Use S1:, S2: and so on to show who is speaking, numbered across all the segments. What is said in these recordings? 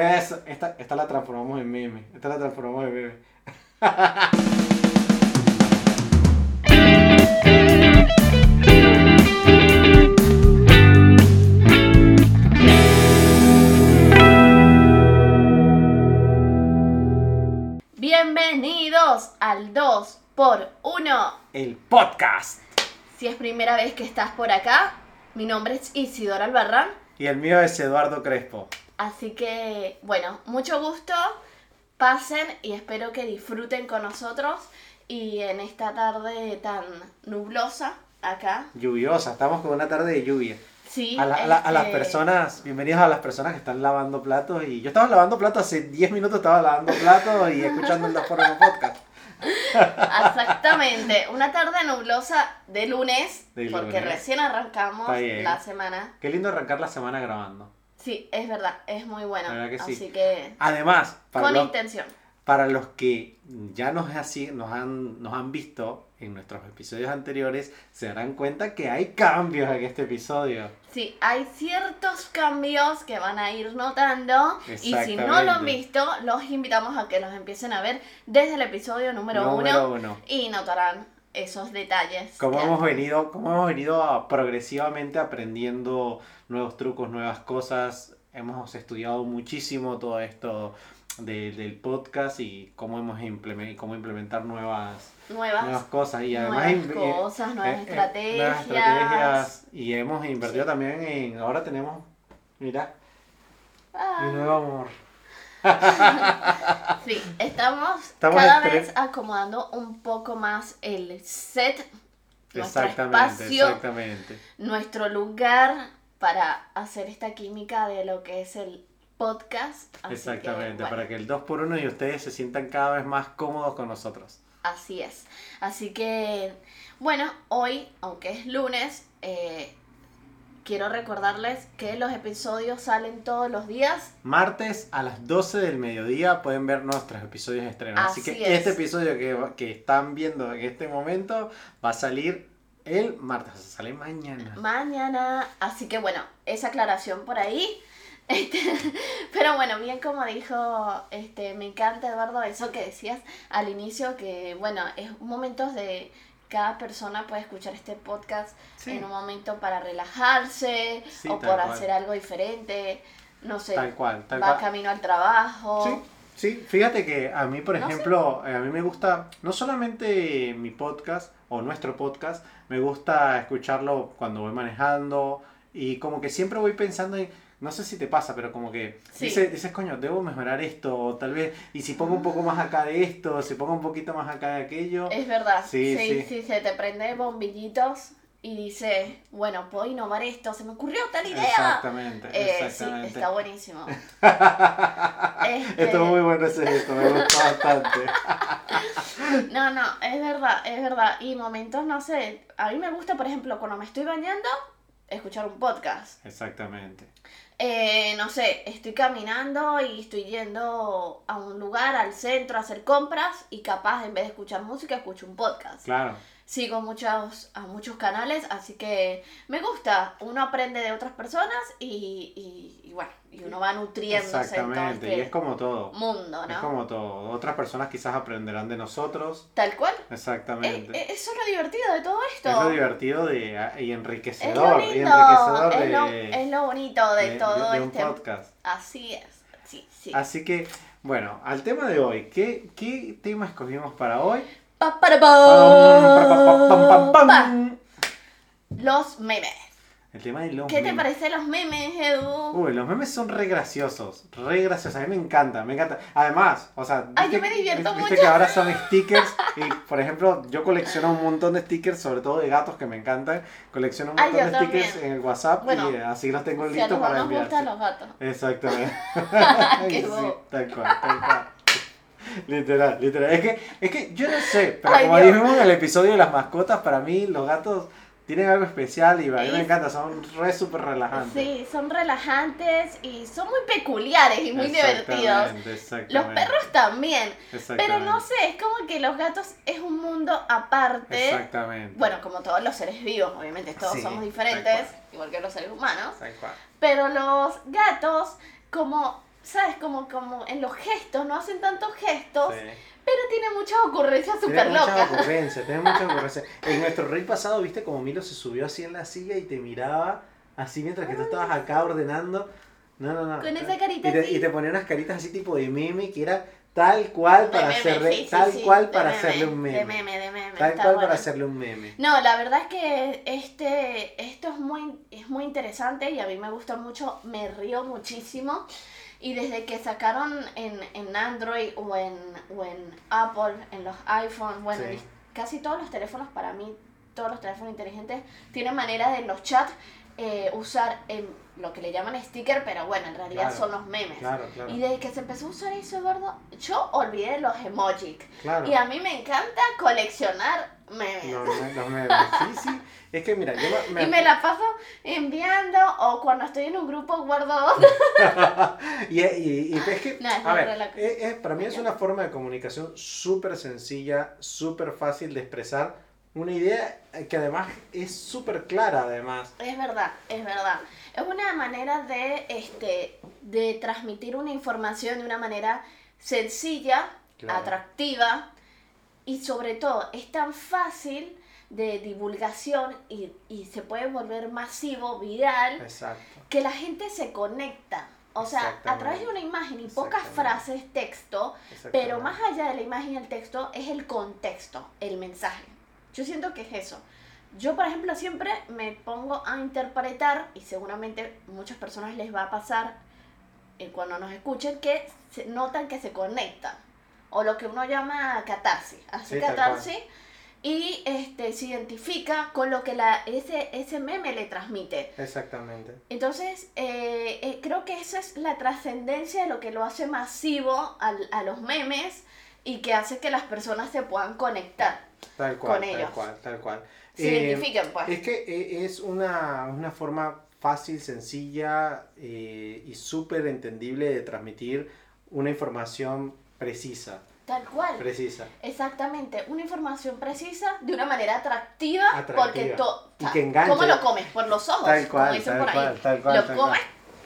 S1: Eso, esta, esta la transformamos en meme. Esta la transformamos en meme.
S2: Bienvenidos al 2 por 1
S1: El podcast.
S2: Si es primera vez que estás por acá, mi nombre es Isidora Albarrán.
S1: Y el mío es Eduardo Crespo.
S2: Así que, bueno, mucho gusto. Pasen y espero que disfruten con nosotros. Y en esta tarde tan nublosa acá.
S1: Lluviosa, estamos con una tarde de lluvia.
S2: Sí,
S1: A, la- a la- a las
S2: este,
S1: personas, bienvenidos a las personas que están lavando platos. Y yo estaba lavando platos hace 10 minutos, estaba lavando platos y escuchando el 2 por 1 podcast.
S2: Exactamente, una tarde nublosa de lunes,
S1: De
S2: porque
S1: lunes.
S2: recién arrancamos la semana.
S1: Qué lindo arrancar la semana grabando.
S2: Sí, es verdad, es muy bueno.
S1: La verdad que sí.
S2: Así que,
S1: Además, para
S2: con
S1: los,
S2: intención.
S1: para los que ya nos, así, nos, han, nos han visto en nuestros episodios anteriores, se darán cuenta que hay cambios en este episodio.
S2: Sí, hay ciertos cambios que van a ir notando y si no lo han visto, los invitamos a que los empiecen a ver desde el episodio número,
S1: Número
S2: uno,
S1: uno.
S2: y notarán esos detalles.
S1: Como hemos venido, como hemos venido a- progresivamente aprendiendo nuevos trucos, nuevas cosas, hemos estudiado muchísimo todo esto de- del podcast y cómo hemos implemen- cómo implementar nuevas,
S2: nuevas,
S1: nuevas cosas y además
S2: nuevas
S1: eh,
S2: cosas, nuevas
S1: eh, eh,
S2: estrategias.
S1: nuevas estrategias y hemos invertido
S2: Sí.
S1: también en ahora tenemos mira
S2: Ah.
S1: mi nuevo amor
S2: Sí, estamos,
S1: Estamos
S2: cada vez acomodando un poco más el set, nuestro espacio,
S1: exactamente
S2: nuestro lugar para hacer esta química de lo que es el podcast. Así que,
S1: exactamente
S2: bueno,
S1: para que el 2 por 1 y ustedes se sientan cada vez más cómodos con nosotros
S2: Así es. Así que, bueno, hoy, aunque es lunes, eh, quiero recordarles que los episodios salen todos los días.
S1: Martes a las 12 del mediodía pueden ver nuestros episodios estrenados. Así,
S2: Así
S1: que
S2: es.
S1: este episodio que, que están viendo en este momento va a salir el martes, o sea, sale mañana.
S2: mañana. Así que bueno, esa aclaración por ahí. Este, pero bueno, bien como dijo, este, me encanta Eduardo eso que decías al inicio, que bueno, es momentos de cada persona puede escuchar este podcast
S1: Sí.
S2: en un momento para relajarse
S1: Sí,
S2: o por
S1: cual.
S2: hacer algo diferente, no sé,
S1: Tal cual, tal
S2: va
S1: cual.
S2: camino al trabajo.
S1: Sí, sí, fíjate que a mí, por
S2: No
S1: ejemplo, eh, a mí me gusta no solamente mi podcast o nuestro podcast, me gusta escucharlo cuando voy manejando y como que siempre voy pensando en, no sé si te pasa, pero como que
S2: Sí.
S1: dices, dices, coño, debo mejorar esto, o tal vez, y si pongo un poco más acá de esto, si pongo un poquito más acá de aquello.
S2: Es verdad,
S1: Sí,
S2: sí,
S1: sí.
S2: sí, se te prende bombillitos y dices, bueno, puedo innovar esto, se me ocurrió tal idea.
S1: Exactamente,
S2: Eh, sí,
S1: exactamente.
S2: está buenísimo. Este,
S1: Estuvo muy bueno ese gesto, me gustó bastante.
S2: No, no, es verdad, es verdad. Y momentos, no sé, a mí me gusta, por ejemplo, cuando me estoy bañando, escuchar un podcast.
S1: Exactamente.
S2: Eh, no sé, estoy caminando y estoy yendo a un lugar, al centro, a hacer compras y capaz en vez de escuchar música, escucho un podcast.
S1: Claro.
S2: Sigo muchos, a muchos canales, así que me gusta. Uno aprende de otras personas y, y, y bueno, y uno va nutriéndose en todo
S1: Exactamente, y
S2: este
S1: es como todo.
S2: mundo,
S1: Es
S2: ¿no?
S1: como todo. Otras personas quizás aprenderán de nosotros.
S2: Tal cual. Eh,
S1: Exactamente.
S2: eh, eso es lo divertido de todo esto.
S1: es lo divertido de, y
S2: Es lo
S1: enriquecedor. y enriquecedor
S2: es
S1: de,
S2: lo, es lo bonito de,
S1: de-
S2: todo
S1: de- de un
S2: este.
S1: podcast.
S2: Así es, sí, sí.
S1: Así que, bueno, al tema de hoy, ¿qué, qué tema escogimos para hoy?
S2: Pa, para, pa. Los memes.
S1: El tema de los
S2: ¿Qué te
S1: memes.
S2: parecen los memes, Edu?
S1: Uy, los memes son re graciosos, re graciosos, a mí me encanta, me encanta. Además, o sea,
S2: Ay, yo me divierto
S1: viste
S2: mucho.
S1: que ahora son stickers y, por ejemplo, yo colecciono un montón de stickers, sobre todo de gatos que me encantan. Colecciono un montón de stickers en el WhatsApp
S2: Bueno,
S1: y eh, así los tengo listos para
S2: nos gustan los gatos.
S1: Exactamente.
S2: Qué
S1: Sí, tal cual, tal cual. Literal, literal. Es que, es que yo no sé, pero
S2: Ay,
S1: como
S2: Dios.
S1: dijimos en el episodio de las mascotas, para mí los gatos tienen algo especial y a mí me encanta, son re súper relajantes.
S2: Sí, son relajantes y son muy peculiares y muy divertidos.
S1: Exactamente,
S2: Los perros también. Pero no sé, es como que los gatos es un mundo aparte.
S1: Exactamente.
S2: Bueno, como todos los seres vivos, obviamente todos
S1: Sí,
S2: somos diferentes, igual que los seres humanos. Pero los gatos, como ¿sabes? Como, como en los gestos, no hacen tantos gestos,
S1: Sí.
S2: pero tiene muchas ocurrencias súper
S1: Tiene muchas
S2: locas.
S1: ocurrencias, tiene muchas ocurrencias. En nuestro reel pasado, viste como Milo se subió así en la silla y te miraba así mientras que tú estabas acá ordenando. No, no, no.
S2: Con esa carita
S1: y te,
S2: así.
S1: y te ponía unas caritas así tipo de meme que era tal cual para
S2: meme,
S1: hacerle, tal cual para
S2: meme,
S1: hacerle un meme.
S2: De meme, de meme.
S1: Tal cual
S2: bueno.
S1: para hacerle un meme.
S2: No, la verdad es que este, esto es muy, es muy interesante y a mí me gusta mucho, me río muchísimo. Y desde que sacaron en, en Android o en, o en Apple, en los iPhones, bueno,
S1: Sí.
S2: casi todos los teléfonos para mí, todos los teléfonos inteligentes, tienen manera de en los chats eh, usar lo que le llaman sticker, pero bueno, en realidad
S1: Claro,
S2: son los memes.
S1: Claro, claro.
S2: Y desde que se empezó a usar eso, Eduardo, yo olvidé los emojis. Y a mí me encanta coleccionar memes.
S1: Los, los memes. Sí, sí. Es que mira, yo me,
S2: Y me la paso enviando o cuando estoy en un grupo guardo
S1: y, y, y es que,
S2: No, es
S1: a ver,
S2: re la-
S1: es- es- para mí es una forma de comunicación súper sencilla, súper fácil de expresar una idea que además es súper clara, además.
S2: Es verdad, es verdad. Es una manera de, este, de transmitir una información de una manera sencilla,
S1: Claro.
S2: atractiva y sobre todo es tan fácil de divulgación y, y se puede volver masivo, viral,
S1: Exacto.
S2: que la gente se conecta. O sea, a través de una imagen y pocas frases, texto. Pero más allá de la imagen y el texto es el contexto, el mensaje. Yo siento que es eso. Yo, por ejemplo, siempre me pongo a interpretar, y seguramente muchas personas les va a pasar eh, cuando nos escuchen, que se notan que se conectan. O lo que uno llama catarsis. Así
S1: Sí,
S2: catarsis. Y este, se identifica con lo que la, ese, ese meme le transmite.
S1: Exactamente.
S2: Entonces, eh, eh, creo que esa es la trascendencia de lo que lo hace masivo al- a los memes y que hace que las personas se puedan conectar,
S1: Tal cual,
S2: Con
S1: tal
S2: ellos.
S1: cual, tal cual.
S2: se
S1: Eh,
S2: identifiquen, pues.
S1: Es que eh, es una, una forma fácil, sencilla eh, y súper entendible de transmitir una información precisa.
S2: Tal cual.
S1: Precisa.
S2: Exactamente, una información precisa de una manera atractiva,
S1: Atractiva.
S2: porque to-
S1: Y
S2: o sea,
S1: que enganche.
S2: ¿cómo lo comes? Por los ojos,
S1: Tal cual,
S2: como dicen
S1: tal
S2: por ahí.
S1: cual, tal cual,
S2: lo
S1: tal
S2: comes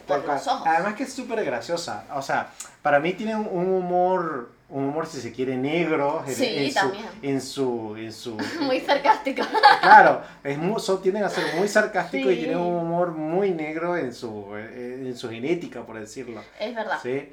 S2: por
S1: Tal cual.
S2: los ojos.
S1: Además que es súper graciosa. O sea, para mí tiene un humor, un humor si se quiere negro en,
S2: Sí,
S1: en su,
S2: también.
S1: en su, en su,
S2: Muy sarcástico.
S1: claro, es muy, son- tienden a ser muy sarcásticos y tienen un humor muy negro en su, eh, en su genética, por decirlo.
S2: es verdad.
S1: ¿sí?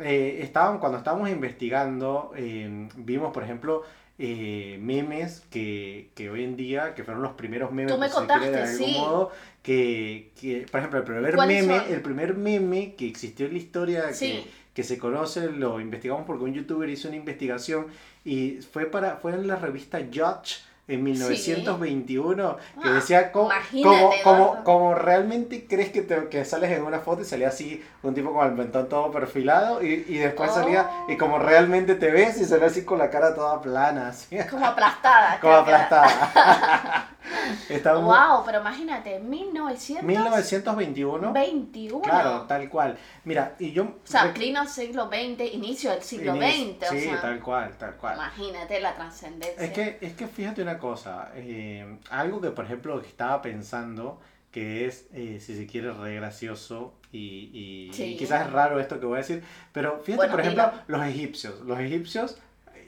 S1: Eh, estaban, cuando estábamos investigando, eh, vimos, por ejemplo, eh, memes que, que hoy en día, que fueron los primeros memes,
S2: Tú me
S1: quiere, de
S2: contaste,
S1: algún
S2: sí.
S1: modo, que, que, por ejemplo, el primer
S2: ¿Cuáles
S1: meme,
S2: son?
S1: el primer meme que existió en la historia,
S2: Sí.
S1: que, que se conoce, lo investigamos porque un youtuber hizo una investigación y fue, para, fue en la revista Judge en 1921 que
S2: Ah,
S1: decía cómo,
S2: Eduardo.
S1: cómo realmente crees que, te, que sales en una foto y salía así un tipo con el mentón todo perfilado y, y después salía
S2: Oh.
S1: y como realmente te ves y salía así con la cara toda plana así
S2: Como aplastada.
S1: como aplastada Está muy-
S2: Wow, pero imagínate, 1921.
S1: 1921 claro tal cual mira y yo
S2: O sea, pleno siglo XX, inicio del siglo
S1: inicio-
S2: XX, o
S1: sí
S2: sea,
S1: tal cual tal cual
S2: imagínate la trascendencia.
S1: Es que, es que fíjate una cosa, eh, algo que por ejemplo estaba pensando, que es, eh, si se quiere, re gracioso y, y-
S2: Sí.
S1: y quizás es raro esto que voy a decir, pero fíjate
S2: Bueno,
S1: por ejemplo los egipcios, los egipcios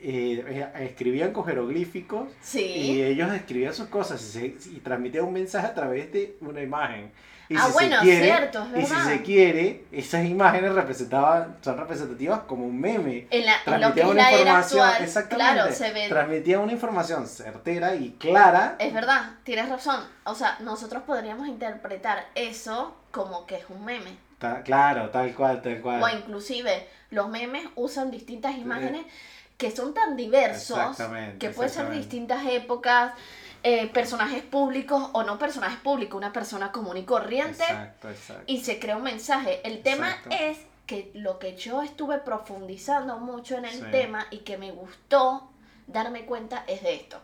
S1: eh, escribían con jeroglíficos y ellos escribían sus cosas y, se- y transmitían un mensaje a través de una imagen. Y
S2: Ah,
S1: si
S2: bueno,
S1: se quiere,
S2: cierto, es
S1: y si
S2: verdad.
S1: se quiere, esas imágenes representaban, son representativas como un meme
S2: En, la, en lo que
S1: una información,
S2: actual,
S1: exactamente,
S2: claro, se ve.
S1: transmitía una información certera y clara.
S2: Es verdad, tienes razón. O sea, nosotros podríamos interpretar eso como que es un meme.
S1: Claro, tal cual, tal cual.
S2: O inclusive los memes usan distintas imágenes que son tan diversos que pueden ser de distintas épocas, eh, personajes públicos o no personajes públicos, una persona común y corriente
S1: Exacto, exacto.
S2: y se crea un mensaje. El tema
S1: Exacto.
S2: es que lo que yo estuve profundizando mucho en el
S1: Sí.
S2: tema y que me gustó darme cuenta es de esto.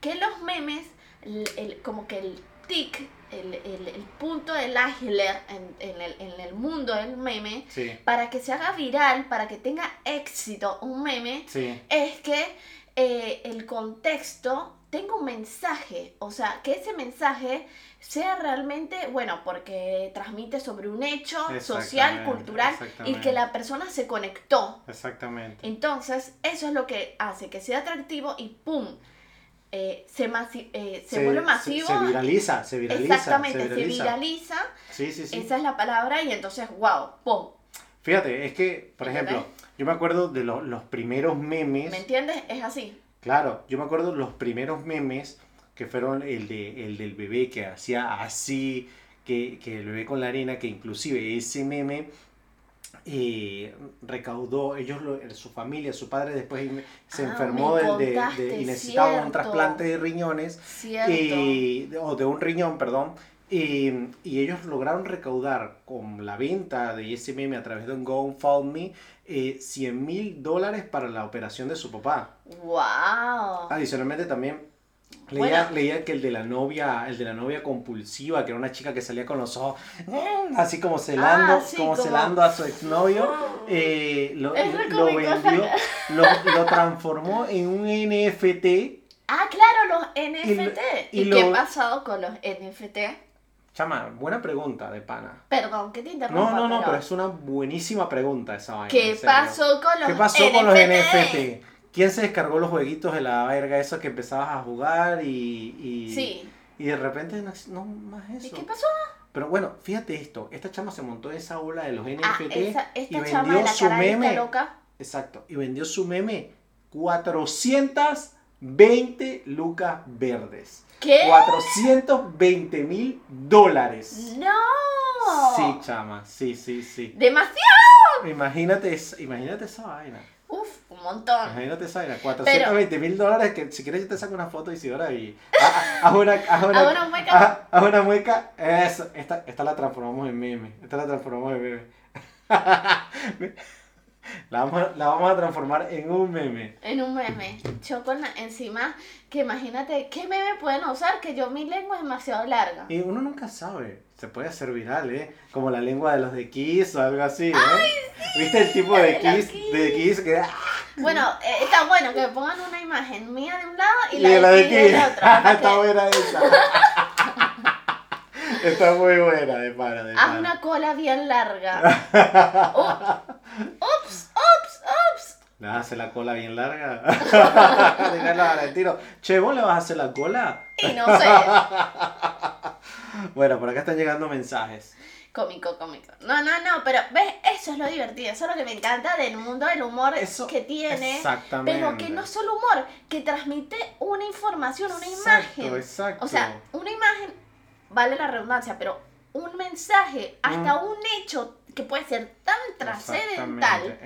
S2: Que los memes, el- el- como que el tic, el, el- el punto del iceberg en, en el, en el mundo del meme,
S1: Sí,
S2: para que se haga viral, para que tenga éxito un meme,
S1: sí,
S2: es que eh, el contexto tenga un mensaje, o sea, que ese mensaje sea realmente, bueno, porque transmite sobre un hecho social, cultural y que la persona se conectó.
S1: Exactamente.
S2: Entonces, eso es lo que hace que sea atractivo y ¡pum! Eh, se, eh, se, vuelve masivo.
S1: Se, viraliza, se viraliza.
S2: Exactamente,
S1: se
S2: se
S1: viraliza.
S2: viraliza.
S1: Sí, sí, sí.
S2: Esa es la palabra y entonces, wow, ¡pum!
S1: Fíjate, es que, por ejemplo,
S2: ¿Entendés?
S1: yo me acuerdo de lo- los primeros memes.
S2: ¿Me entiendes? Es así.
S1: Claro, yo me acuerdo los primeros memes que fueron el, de, el del bebé que hacía así, que, que el bebé con la arena, que inclusive ese meme eh, recaudó, ellos, lo- su familia, su padre después se
S2: Ah,
S1: enfermó de, de- y necesitaba un
S2: cierto.
S1: trasplante de riñones,
S2: Cierto.
S1: y, o de un riñón, perdón. Y, y ellos lograron recaudar con la venta de ese meme a través de un GoFundMe eh, 100 mil dólares para la operación de su papá.
S2: ¡Wow!
S1: Adicionalmente también leía,
S2: Bueno.
S1: leía que el de la novia, el de la novia compulsiva, que era una chica que salía con los ojos mm, así como celando,
S2: Ah, sí,
S1: como,
S2: como-
S1: celando a su exnovio, eh, lo, lo vendió, lo, lo transformó en un NFT.
S2: Ah, claro, los NFT.
S1: y
S2: ¿Y,
S1: lo-
S2: qué ha pasado con los NFT?
S1: Chama, buena pregunta de pana.
S2: Perdón, que te interrumpa.
S1: No, no, no, pero
S2: pero
S1: es una buenísima pregunta esa vaina.
S2: ¿Qué pasó con los
S1: ¿Qué pasó con los NFT? ¿Quién se descargó los jueguitos de la verga esos que empezabas a jugar y, y,
S2: Sí.
S1: y de repente no, no más
S2: ¿Y
S1: eso?
S2: qué pasó?
S1: Pero bueno, fíjate esto, esta chama se montó en esa ola de los NFT
S2: Ah, esa,
S1: y
S2: esta chama de
S1: vendió
S2: la
S1: su
S2: cara
S1: meme.
S2: loca.
S1: Exacto, y vendió su meme 420 lucas verdes.
S2: ¿Qué?
S1: 420 mil dólares.
S2: ¡No!
S1: Sí, chama, sí, sí, sí.
S2: ¡Demasiado!
S1: Imagínate, imagínate esa vaina.
S2: Montón.
S1: Imagínate esa vaina. 420 mil dólares que si quieres yo te saco una foto y si ahora y ha- ha- haz una, haz una,
S2: Haz una mueca.
S1: haz- haz una mueca. Eso, esta, esta la transformamos en meme. Esta la transformamos en meme. la, vamos, a- la vamos a transformar en un meme.
S2: En un meme. Yo con la- encima, que imagínate, ¿qué meme pueden usar? Que yo mi lengua es demasiado larga.
S1: Y uno nunca sabe. Se puede hacer viral, ¿eh? Como la lengua de los de Kiss o algo así, ¿eh? ¿Viste el tipo de
S2: de?
S1: Kiss. De Kiss que...
S2: Bueno, eh, está bueno que me pongan una imagen mía de un lado y
S1: Y
S2: la,
S1: de la
S2: de ti del otro.
S1: Está buena esa. Está muy buena, de para, de
S2: Haz
S1: para.
S2: una cola bien larga. Ups, ups, ups.
S1: ¿Le vas a hacer la cola bien larga? Al tiro. Che, ¿vos le vas a hacer la cola?
S2: Y no sé.
S1: Bueno, por acá están llegando mensajes.
S2: Cómico, cómico. No, no, no, pero ves, eso es lo divertido, eso es lo que me encanta del mundo del humor
S1: Eso,
S2: que tiene.
S1: Exactamente.
S2: Pero que no es solo humor, que transmite una información, una
S1: Exacto,
S2: imagen.
S1: exacto.
S2: O sea, una imagen, vale la redundancia, pero un mensaje, hasta un hecho que puede ser tan trascendental,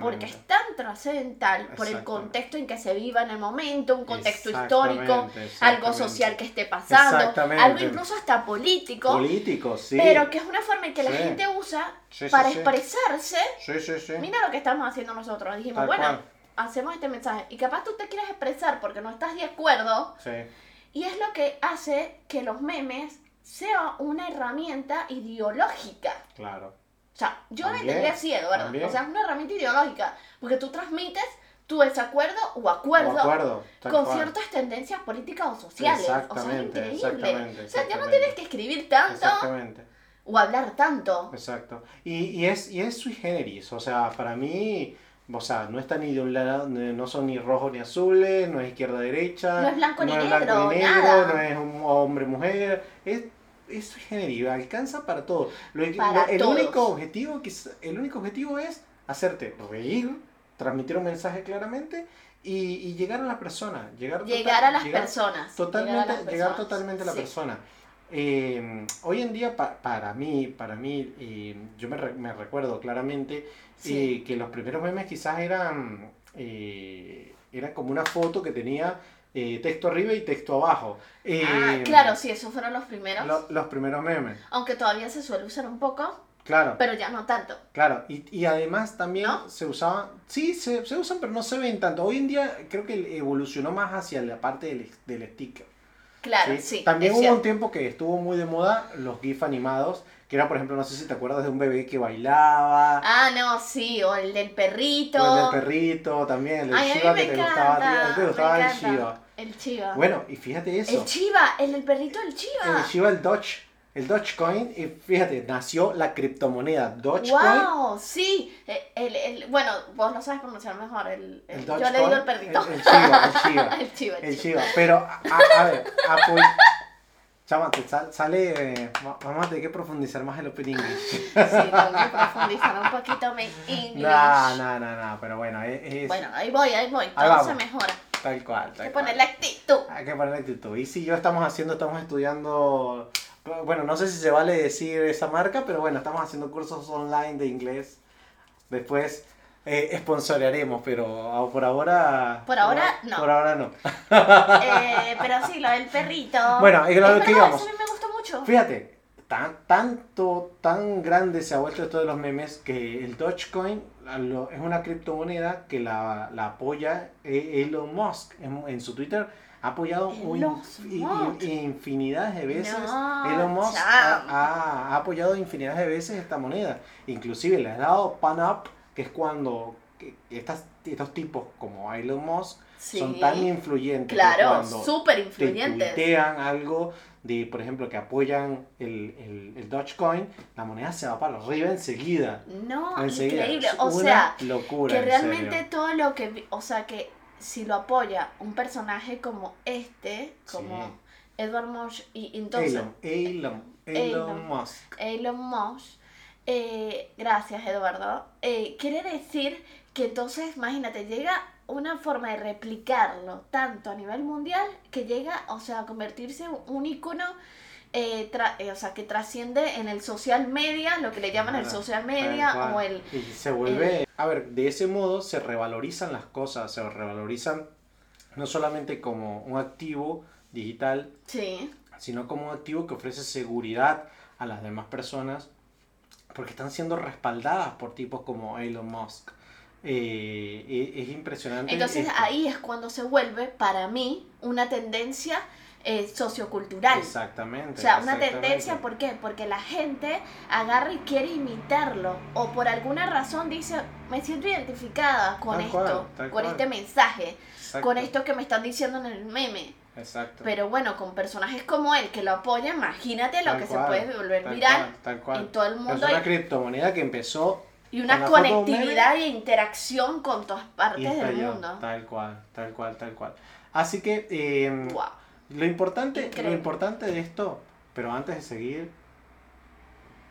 S2: porque es tan trascendental por el contexto en que se viva en el momento, un contexto
S1: Exactamente,
S2: histórico, algo social que esté pasando, algo incluso hasta político,
S1: Político, sí.
S2: pero que es una forma en que la
S1: Sí.
S2: gente usa
S1: Sí,
S2: para expresarse. Mira lo que estamos haciendo nosotros. Dijimos,
S1: Tal
S2: bueno,
S1: cual.
S2: hacemos este mensaje. Y capaz tú te quieres expresar porque no estás de acuerdo. Y es lo que hace que los memes sean una herramienta ideológica.
S1: Claro.
S2: O sea, yo entendería así, Eduardo.
S1: también.
S2: O sea, es una herramienta ideológica. Porque tú transmites tu desacuerdo o acuerdo, con
S1: cual.
S2: ciertas tendencias políticas o sociales. O sea, es
S1: Exactamente,
S2: increíble.
S1: exactamente,
S2: O sea, ya no
S1: exactamente.
S2: tienes que escribir tanto
S1: Exactamente.
S2: o hablar tanto.
S1: Exacto. Y, y es, y es sui generis, o sea, para mí, o sea, no está ni de un lado, no son ni rojos ni azules, no es izquierda derecha,
S2: No es blanco ni
S1: es
S2: negro,
S1: blanco ni negro,
S2: nada.
S1: no es hombre mujer, es, es sui generis, alcanza para todo. Lo,
S2: Para
S1: lo- el
S2: todos.
S1: único objetivo que es- el único objetivo es hacerte reír, transmitir un mensaje claramente y, y llegar a la persona, llegar, total-
S2: Llegar a las
S1: llegar-
S2: personas.
S1: Totalmente,
S2: llegar, a
S1: totalmente a la
S2: Sí.
S1: persona. Eh, hoy en día, pa- para mí, para mí eh, yo me, re- me recuerdo claramente
S2: Sí.
S1: eh, que los primeros memes quizás eran, eh, eran como una foto que tenía eh, texto arriba y texto abajo. Eh,
S2: Ah, claro, sí, esos fueron los primeros.
S1: lo- los primeros memes,
S2: Aunque todavía se suele usar un poco,
S1: claro.
S2: pero ya no tanto.
S1: Claro, y, y además también
S2: ¿No?
S1: se usaban, sí, se, se usan, pero no se ven tanto. Hoy en día creo que evolucionó más hacia la parte del, del sticker.
S2: Claro,
S1: ¿sí?
S2: sí.
S1: También hubo un tiempo que estuvo muy de moda los GIF animados, que era, por ejemplo, no sé si te acuerdas de un bebé que bailaba,
S2: Ah, no, sí, o el del perrito.
S1: o el del perrito también, el del
S2: Ay, a
S1: Shiba
S2: mí
S1: que te gustaba te gustaba el.
S2: El chiva.
S1: Bueno, y fíjate eso.
S2: el chiva, el del perrito del chiva.
S1: El Shiba, el Doge, el Dogecoin, y fíjate, nació la criptomoneda Dogecoin.
S2: Wow, sí. Eh, El, el, bueno, vos lo sabes pronunciar mejor. El, el-
S1: El
S2: yo le digo el perrito.
S1: El, el Shiba, el Shiba.
S2: El chiva, el
S1: El
S2: chiva.
S1: Pero, a, a ver, apoy- Chama, te sal- sale. eh, va- vamos a tener que profundizar más en el Open English.
S2: Sí, tengo que profundizar un poquito mi English.
S1: No, no, no, no, pero bueno, es, es
S2: Bueno, ahí voy, ahí voy.
S1: Ahí
S2: Todo
S1: vamos.
S2: se mejora.
S1: Tal cual.
S2: Hay que poner la actitud.
S1: Hay que poner actitud. Y si yo estamos haciendo, estamos estudiando. Bueno, no sé si se vale decir esa marca, pero bueno, estamos haciendo cursos online de inglés. Después eh, sponsorearemos, pero por ahora.
S2: Por ahora, no.
S1: Por ahora no.
S2: Eh, pero sí, lo del perrito.
S1: Bueno, y lo
S2: Es
S1: que
S2: verdad,
S1: íbamos.
S2: eso a mí me gustó mucho.
S1: Fíjate, tan, tanto, tan grande se ha vuelto esto de los memes que el Dogecoin lo- es una criptomoneda que la, la apoya eh, Elon Musk en, en su Twitter. Ha apoyado un
S2: Elon
S1: inf- i-
S2: Musk.
S1: i- infinidad de veces.
S2: No,
S1: Elon Musk ha, ha- ha apoyado infinidad de veces esta moneda. Inclusive le ha dado pan up, que es cuando estas, estos tipos como Elon Musk
S2: Sí.
S1: son tan influyentes
S2: Claro, súper
S1: te
S2: influyentes.
S1: tuitean algo de, por ejemplo, que apoyan el, el, el Dogecoin, la moneda se va para arriba enseguida.
S2: No,
S1: enseguida.
S2: increíble. O sea,
S1: locura,
S2: que
S1: en
S2: realmente todo lo que, o sea, que si lo apoya un personaje como este, como
S1: Sí.
S2: Edward Mosh, y entonces
S1: Elon, Elon, Elon,
S2: Elon.
S1: Musk.
S2: Elon Musk, eh, gracias Eduardo, eh, quiere decir que entonces, imagínate, llega una forma de replicarlo tanto a nivel mundial que llega, o sea, a convertirse en un icono, eh, eh, o sea, que trasciende en el social media, lo que le llaman el social media
S1: cual.
S2: o el...
S1: Y se vuelve... A ver, de ese modo se revalorizan las cosas, se revalorizan no solamente como un activo digital,
S2: Sí,
S1: sino como un activo que ofrece seguridad a las demás personas porque están siendo respaldadas por tipos como Elon Musk. Eh, es impresionante.
S2: entonces
S1: esto.
S2: ahí es cuando se vuelve, para mí, una tendencia eh, sociocultural.
S1: Exactamente.
S2: O sea, una tendencia, ¿por qué? Porque la gente agarra y quiere imitarlo. O por alguna razón dice, me siento identificada con
S1: Tal
S2: esto,
S1: cual,
S2: con
S1: cual.
S2: este mensaje,
S1: Exacto,
S2: con esto que me están diciendo en el meme.
S1: Exacto.
S2: Pero bueno, con personajes como él que lo apoyan, imagínate lo
S1: Tal
S2: que
S1: cual,
S2: se puede volver viral
S1: cual, tal cual.
S2: en todo el
S1: Es
S2: mundo
S1: una
S2: y,
S1: criptomoneda que empezó
S2: y una
S1: con
S2: conectividad e interacción con todas partes del mundo.
S1: Tal cual, tal cual, tal cual. Así que eh,
S2: Wow.
S1: lo importante, lo importante de esto, pero antes de seguir,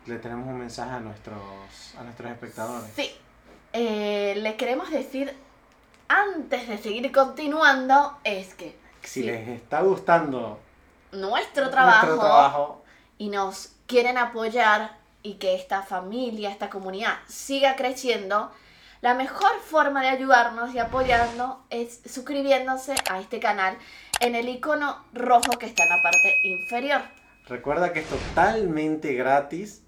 S1: le tenemos un mensaje a nuestros, a nuestros espectadores.
S2: Sí. Eh, le queremos decir, antes de seguir continuando, es que
S1: Si
S2: sí,
S1: les está gustando
S2: nuestro trabajo,
S1: nuestro trabajo,
S2: y nos quieren apoyar y que esta familia, esta comunidad siga creciendo, la mejor forma de ayudarnos y apoyarnos es suscribiéndose a este canal en el icono rojo que está en la parte inferior.
S1: recuerda que es totalmente gratis,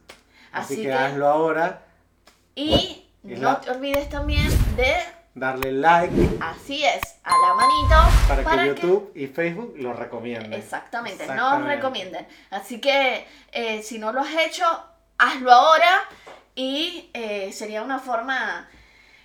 S1: así,
S2: Así
S1: que,
S2: que-
S1: hazlo ahora,
S2: Y no
S1: la-
S2: te olvides también de,
S1: darle like
S2: así es, a la manito
S1: para, que YouTube y Facebook lo recomienden.
S2: Exactamente, nos
S1: Exactamente.
S2: recomienden. Así que eh, si no lo has hecho, hazlo ahora y eh, sería una forma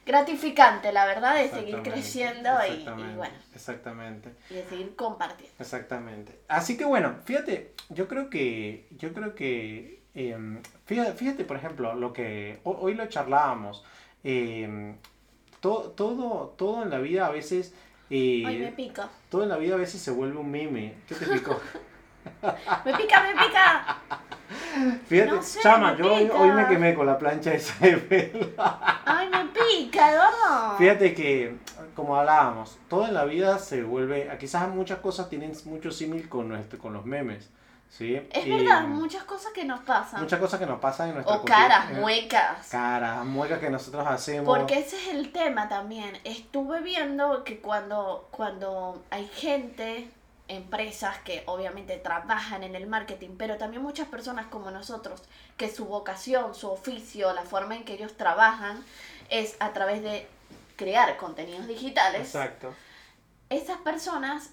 S2: gratificante, la verdad, de seguir creciendo y, bueno,
S1: Exactamente.
S2: y de seguir compartiendo.
S1: Exactamente. Así que bueno, fíjate, yo creo que, yo creo que, em, fíjate, fíjate, por ejemplo, lo que ho- hoy lo charlábamos, em, todo, todo, todo en la vida a veces, eh,
S2: Ay, me pica.
S1: todo en la vida a veces se vuelve un meme. ¿Qué te picó?
S2: Me pica, me pica.
S1: Fíjate,
S2: No sé,
S1: chama, yo hoy, me quemé con la plancha esa de pelo.
S2: Ay, me pica, Eduardo.
S1: Fíjate que, como hablábamos, todo en la vida se vuelve, quizás muchas cosas tienen mucho símil con, nuestro, con los memes, ¿sí?
S2: Es
S1: Y
S2: verdad, muchas cosas que nos pasan.
S1: muchas cosas que nos pasan en nuestra
S2: o caras,
S1: cultura- eh,
S2: muecas.
S1: Caras, muecas que nosotros hacemos.
S2: Porque ese es el tema también. Estuve viendo que cuando, cuando hay gente, empresas que obviamente trabajan en el marketing, pero también muchas personas como nosotros, que su vocación, su oficio, la forma en que ellos trabajan es a través de crear contenidos digitales,
S1: Exacto.
S2: esas personas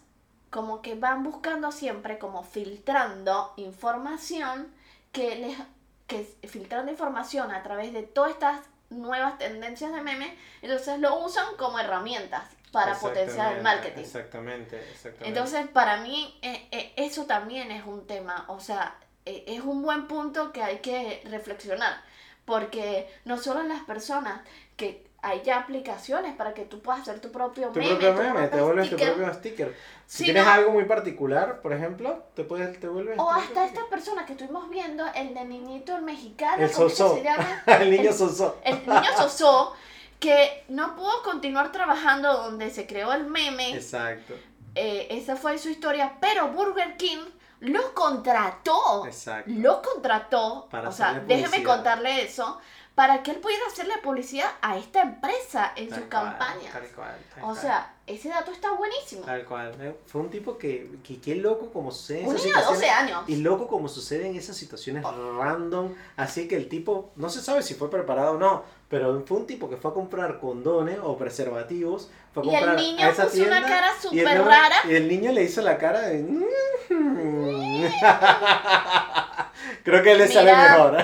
S2: como que van buscando siempre, como filtrando información que les que filtrando información a través de todas estas nuevas tendencias de memes, entonces lo usan como herramientas para potenciar el marketing.
S1: Exactamente, exactamente.
S2: Entonces, para mí, eh, eh, eso también es un tema, o sea, eh, es un buen punto que hay que reflexionar, porque no solo las personas que hay ya aplicaciones para que tú puedas hacer tu propio
S1: tu
S2: meme.
S1: propio
S2: tu
S1: meme, te vuelves tu
S2: sticker.
S1: propio sticker. Si tienes
S2: no.
S1: algo muy particular, por ejemplo, te puedes te vuelves
S2: O hasta esta persona que estuvimos viendo, el de niñito, el mexicano,
S1: El
S2: ¿cómo es que
S1: Sosó. sticker. el niño
S2: el-
S1: sosó.
S2: El niño Sosó, que no pudo continuar trabajando donde se creó el meme.
S1: Exacto,
S2: Eh, esa fue su historia, pero Burger King lo contrató.
S1: exacto.
S2: Lo contrató.
S1: Para
S2: o sea, déjeme contarle eso. Para que él pudiera hacerle publicidad a esta empresa en
S1: Tal
S2: sus
S1: cual,
S2: campañas.
S1: Tal cual, tal
S2: O sea, ese dato está buenísimo.
S1: Tal cual. Eh, Fue un tipo que, que qué loco como sucede
S2: Un niño de 12
S1: situaciones.
S2: años.
S1: Y loco como sucede en esas situaciones random. Así que el tipo, no se sabe si fue preparado o no, pero fue un tipo que fue a comprar condones o preservativos. Fue a
S2: Y el niño
S1: a esa
S2: puso una cara súper rara.
S1: Y el niño le hizo la cara de... "Mm". Creo que le sale mejor.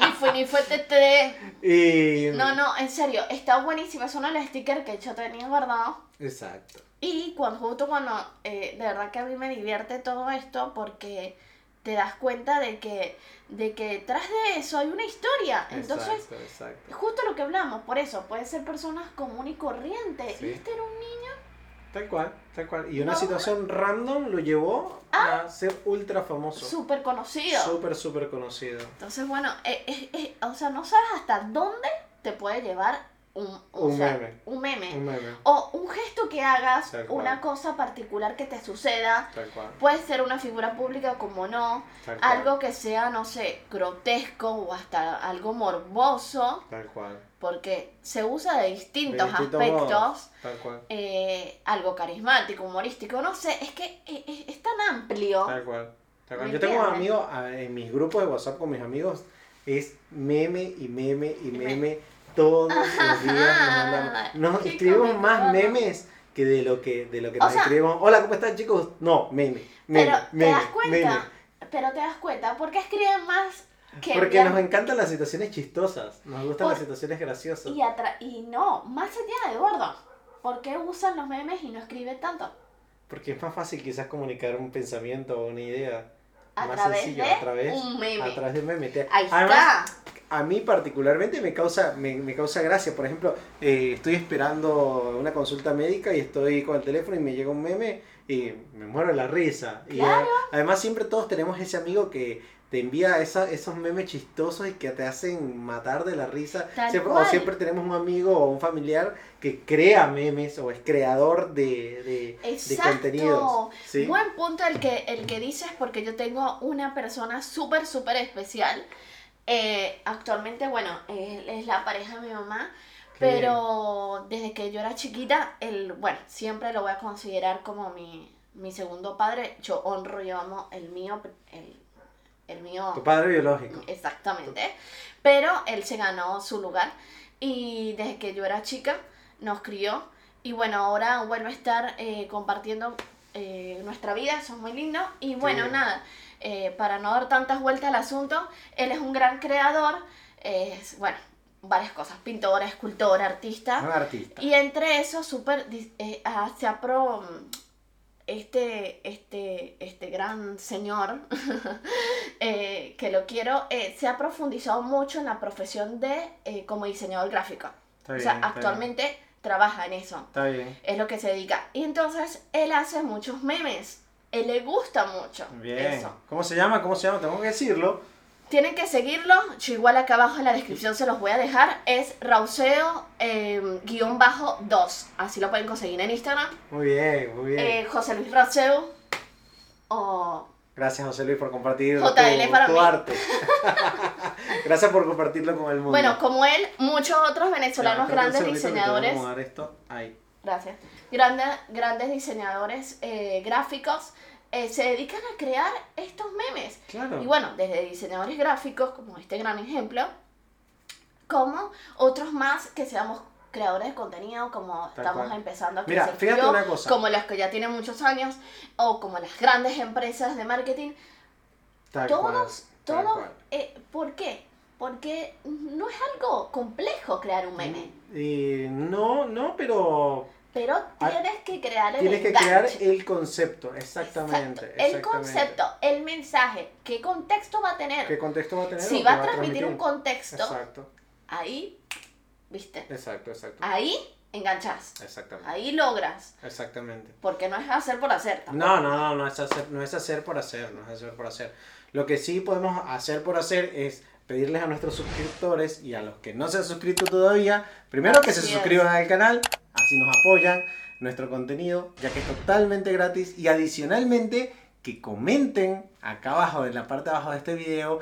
S2: Ni fue ni fue TT.
S1: Y...
S2: No, no, en serio, está buenísimo. Es uno de los stickers que yo tenía guardado.
S1: Exacto.
S2: Y cuando, justo cuando, eh, de verdad que a mí me divierte todo esto porque te das cuenta de que, de que detrás de eso hay una historia. Entonces,
S1: exacto, exacto.
S2: justo lo que hablamos, por eso, puede ser personas común y corriente.
S1: Sí.
S2: Y este era un niño.
S1: Tal cual, tal cual. Y una
S2: No.
S1: situación random lo llevó a ser ultra famoso.
S2: súper conocido.
S1: Súper, súper conocido.
S2: Entonces, bueno, eh, eh, eh, o sea, no sabes hasta dónde te puede llevar un, o
S1: Un
S2: sea,
S1: meme.
S2: un meme.
S1: Un meme.
S2: O un gesto que hagas, una cosa particular que te suceda.
S1: Tal cual.
S2: Puede ser una figura pública como no.
S1: Tal cual.
S2: Algo que sea, no sé, grotesco o hasta algo morboso.
S1: Tal cual.
S2: Porque se usa de distintos
S1: De distintos
S2: aspectos.
S1: Tal cual.
S2: eh, algo carismático, humorístico, no sé, es que es, es- es tan amplio.
S1: Tal cual. Tal cual.
S2: ¿Me
S1: Yo tengo un
S2: entiendes?
S1: amigo ah, en mis grupos de WhatsApp con mis amigos. Es meme y meme y
S2: Y me-
S1: meme todos los días. Nos, mandamos- nos
S2: Qué
S1: escribimos más memes que de lo que, de lo que
S2: O
S1: nos
S2: sea-
S1: escribimos. Hola, ¿cómo están chicos? No, meme. Meme,
S2: Pero
S1: meme,
S2: te das cuenta,
S1: meme.
S2: pero te das cuenta, porque escriben más que
S1: Porque nos encantan las situaciones chistosas. Nos gustan
S2: Por-
S1: las situaciones graciosas.
S2: y, atra- y no, más allá de Eduardo, ¿por qué usan los memes y no escriben tanto?
S1: Porque es más fácil quizás comunicar un pensamiento o una idea.
S2: A
S1: más
S2: través
S1: sencillo,
S2: de
S1: a través,
S2: un meme.
S1: A través de un meme.
S2: Ahí
S1: Además,
S2: está.
S1: A mí particularmente me causa, me, me causa gracia. Por ejemplo, eh, estoy esperando una consulta médica y estoy con el teléfono y me llega un meme y me muero la risa. Y
S2: Claro.
S1: eh, además siempre todos tenemos ese amigo que te envía esa- esos memes chistosos y que te hacen matar de la risa. Siempre- o siempre tenemos un amigo o un familiar que crea memes o es creador de, de, de contenidos. ¿sí?
S2: Buen punto el que, el que dices porque yo tengo una persona súper, súper especial. Eh, actualmente, bueno, él es la pareja de mi mamá,
S1: Qué bien.
S2: pero desde que yo era chiquita, él, bueno, siempre lo voy a considerar como mi, mi segundo padre. Yo honro y amo el mío, el, el mío
S1: Tu padre biológico.
S2: Exactamente. Pero él se ganó su lugar y desde que yo era chica nos crió y bueno, ahora vuelve a estar eh, compartiendo eh, nuestra vida, eso es muy lindo. Y bueno, nada, eh, para no dar tantas vueltas al asunto, él es un gran creador, es, bueno, varias cosas, pintor, escultor, artista.
S1: Un artista.
S2: Y entre eso, súper, dis- eh, ah, se apro este, este, este gran señor, eh, que lo quiero, eh, se ha profundizado mucho en la profesión de eh, como diseñador gráfico.
S1: Está
S2: o sea,
S1: bien.
S2: actualmente trabaja en eso,
S1: Está bien.
S2: es lo que se dedica. Y entonces, él hace muchos memes, él le gusta mucho
S1: Bien.
S2: eso.
S1: ¿Cómo se llama? ¿Cómo se llama? Tengo que decirlo.
S2: Tienen que seguirlo, yo igual acá abajo en la descripción se los voy a dejar, es Rauseo eh, guion bajo 2, así lo pueden conseguir en Instagram.
S1: Muy bien, muy bien.
S2: Eh, José Luis Rauseo o
S1: Gracias, José Luis, por compartir tu,
S2: para
S1: tu arte. Gracias por compartirlo con el mundo.
S2: Bueno, como él, muchos otros venezolanos
S1: Ya,
S2: grandes diseñadores,
S1: esto. Ahí.
S2: gracias, grandes, grandes diseñadores eh, gráficos eh, se dedican a crear estos memes.
S1: Claro.
S2: Y bueno, desde diseñadores gráficos, como este gran ejemplo, como otros más que seamos creadores de contenido, como
S1: Tal
S2: estamos
S1: cual.
S2: empezando a
S1: Mira, fíjate
S2: yo,
S1: una cosa.
S2: como las que ya tienen muchos años, o como las grandes empresas de marketing,
S1: Tal
S2: todos,
S1: cual,
S2: todos, eh, ¿por qué? Porque no es algo complejo crear un meme,
S1: no, no, pero
S2: pero
S1: Ah,
S2: tienes que crear el
S1: tienes que crear el concepto, exactamente.
S2: Exacto. El
S1: exactamente.
S2: concepto, el mensaje, qué contexto va a tener.
S1: ¿Qué contexto va a tener?
S2: si va a transmitir un contexto,
S1: Exacto,
S2: ahí, viste,
S1: exacto, exacto.
S2: ahí enganchas,
S1: Exactamente.
S2: ahí logras,
S1: Exactamente.
S2: porque no es hacer por hacer. tampoco.
S1: No, no, no, no es, hacer, no es hacer por hacer, no es hacer por hacer. Lo que sí podemos hacer por hacer es pedirles a nuestros suscriptores y a los que no se han suscrito todavía, primero que se
S2: es.
S1: suscriban al canal, así nos apoyan nuestro contenido, ya que es totalmente gratis, y adicionalmente que comenten acá abajo, en la parte de abajo de este video,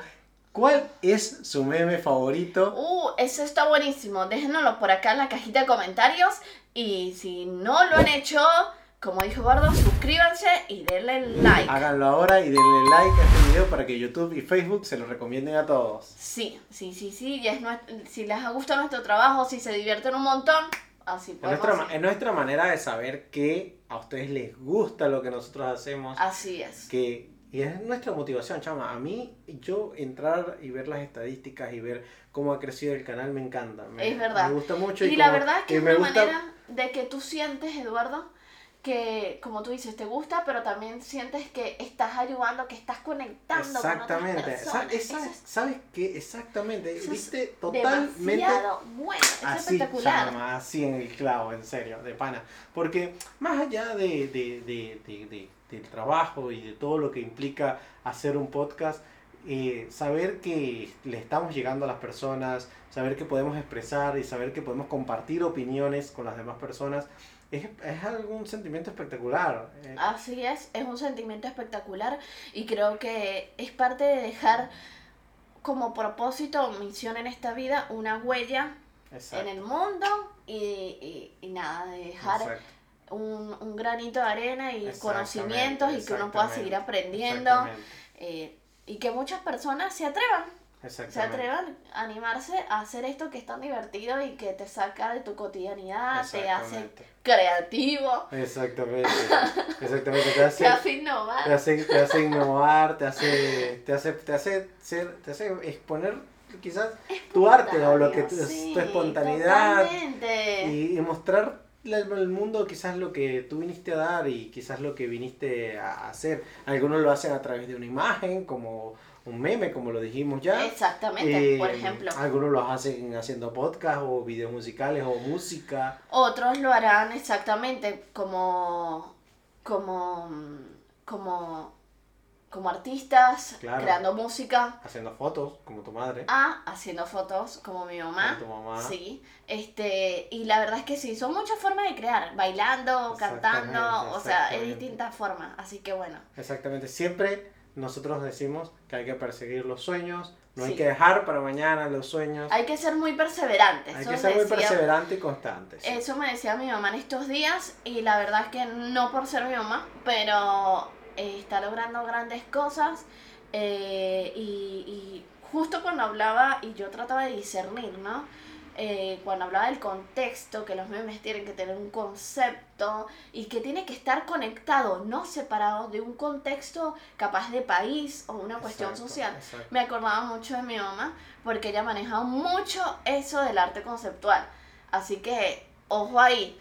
S1: cuál es su meme favorito.
S2: Uh, eso está buenísimo. Déjenoslo por acá en la cajita de comentarios. Y si no lo han hecho, como dijo Gordo, suscríbanse y denle like.
S1: Háganlo ahora y denle like a este video para que YouTube y Facebook se lo recomienden a todos.
S2: Sí, sí, sí, sí. Y es nues- si les ha gustado nuestro trabajo, si se divierten un montón, así
S1: Es nuestra, es nuestra manera de saber que a ustedes les gusta lo que nosotros hacemos.
S2: Así es.
S1: Que, y es nuestra motivación, chama. A mí, yo entrar y ver las estadísticas y ver cómo ha crecido el canal me encanta. Me,
S2: Es verdad.
S1: Me gusta mucho.
S2: Y,
S1: Y,
S2: la
S1: como-
S2: verdad es que es una
S1: gusta-
S2: manera de que tú sientes, Eduardo, que como tú dices, te gusta, pero también sientes que estás ayudando, que estás conectando
S1: Exactamente.
S2: con otras personas. es
S1: ¿Sabes qué? Exactamente.
S2: Eso es
S1: Viste totalmente
S2: demasiado bueno, es
S1: así,
S2: espectacular.
S1: chama, así en el clavo, en serio, de pana. Porque más allá de, de- de- de- de- del trabajo y de todo lo que implica hacer un podcast, eh, saber que le estamos llegando a las personas, saber que podemos expresar y saber que podemos compartir opiniones con las demás personas, es, es algún sentimiento espectacular. eh.
S2: Así es, es un sentimiento espectacular y creo que es parte de dejar como propósito o misión en esta vida una huella
S1: Exacto,
S2: en el mundo y, y- y nada, de dejar
S1: exacto,
S2: un, un granito de arena y conocimientos y que uno pueda seguir aprendiendo eh, y que muchas personas se atrevan, se atrevan a animarse a hacer esto que es tan divertido y que te saca de tu cotidianidad, te hace. Creativo,
S1: Exactamente. Exactamente. Te hace,
S2: te hace innovar.
S1: te hace, te hace innovar, te hace, te hace, te hace ser, te hace exponer quizás tu arte o lo que tu,
S2: Sí,
S1: tu espontaneidad y, y mostrar al mundo quizás lo que tú viniste a dar y quizás lo que viniste a hacer. Algunos lo hacen a través de una imagen, como un meme, como lo dijimos ya.
S2: Exactamente,
S1: Eh,
S2: por ejemplo.
S1: Algunos lo hacen haciendo podcast o videos musicales o música.
S2: Otros lo harán exactamente como como como como artistas,
S1: Claro.
S2: creando música,
S1: Haciendo fotos, como tu madre,
S2: a haciendo fotos como mi mamá.
S1: como tu mamá.
S2: Sí, este, y la verdad es que sí, son muchas formas de crear, bailando, cantando, o sea, es distintas formas, así que bueno,
S1: Exactamente. Siempre nosotros decimos que hay que perseguir los sueños, no hay
S2: Sí.
S1: que dejar para mañana los sueños.
S2: hay que ser muy perseverantes.
S1: Hay
S2: eso
S1: que ser muy perseverante y constante. sí.
S2: Eso me decía mi mamá en estos días y la verdad es que no por ser mi mamá, pero eh, está logrando grandes cosas eh, y, y justo cuando hablaba y yo trataba de discernir, ¿no? Eh, cuando hablaba del contexto, que los memes tienen que tener un concepto y que tiene que estar conectado, no separado de un contexto capaz de país o una cuestión
S1: Exacto,
S2: social.
S1: exacto.
S2: Me acordaba mucho de mi mamá porque ella manejaba mucho eso del arte conceptual. Así que, ojo ahí.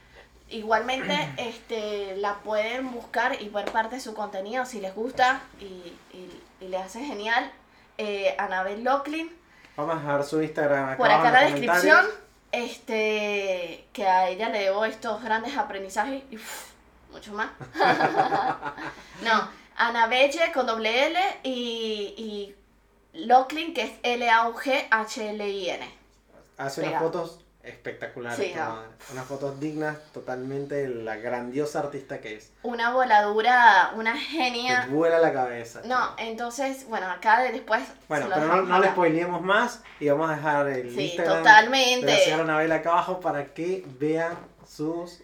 S2: Igualmente, este, la pueden buscar y ver parte de su contenido si les gusta y, y, y les hace genial. Eh, Anabel Locklin,
S1: Vamos a dejar su Instagram acá
S2: por acá en la descripción, este, que a ella le debo estos grandes aprendizajes y uf, mucho más. no, Anabelle con doble L y, y Locklin, que es L-A-U-G-H-L-I-N.
S1: Hace unas fotos espectaculares.
S2: Sí.
S1: Unas fotos dignas totalmente de la grandiosa artista que es.
S2: Una voladura, una
S1: Te
S2: genia.
S1: vuela la cabeza.
S2: No, entonces, bueno, acá de- después.
S1: Bueno, pero no, no le
S2: acá.
S1: spoileemos más y vamos a dejar el
S2: Sí,
S1: Instagram de la
S2: totalmente.
S1: señora Anabel acá abajo para que vean sus,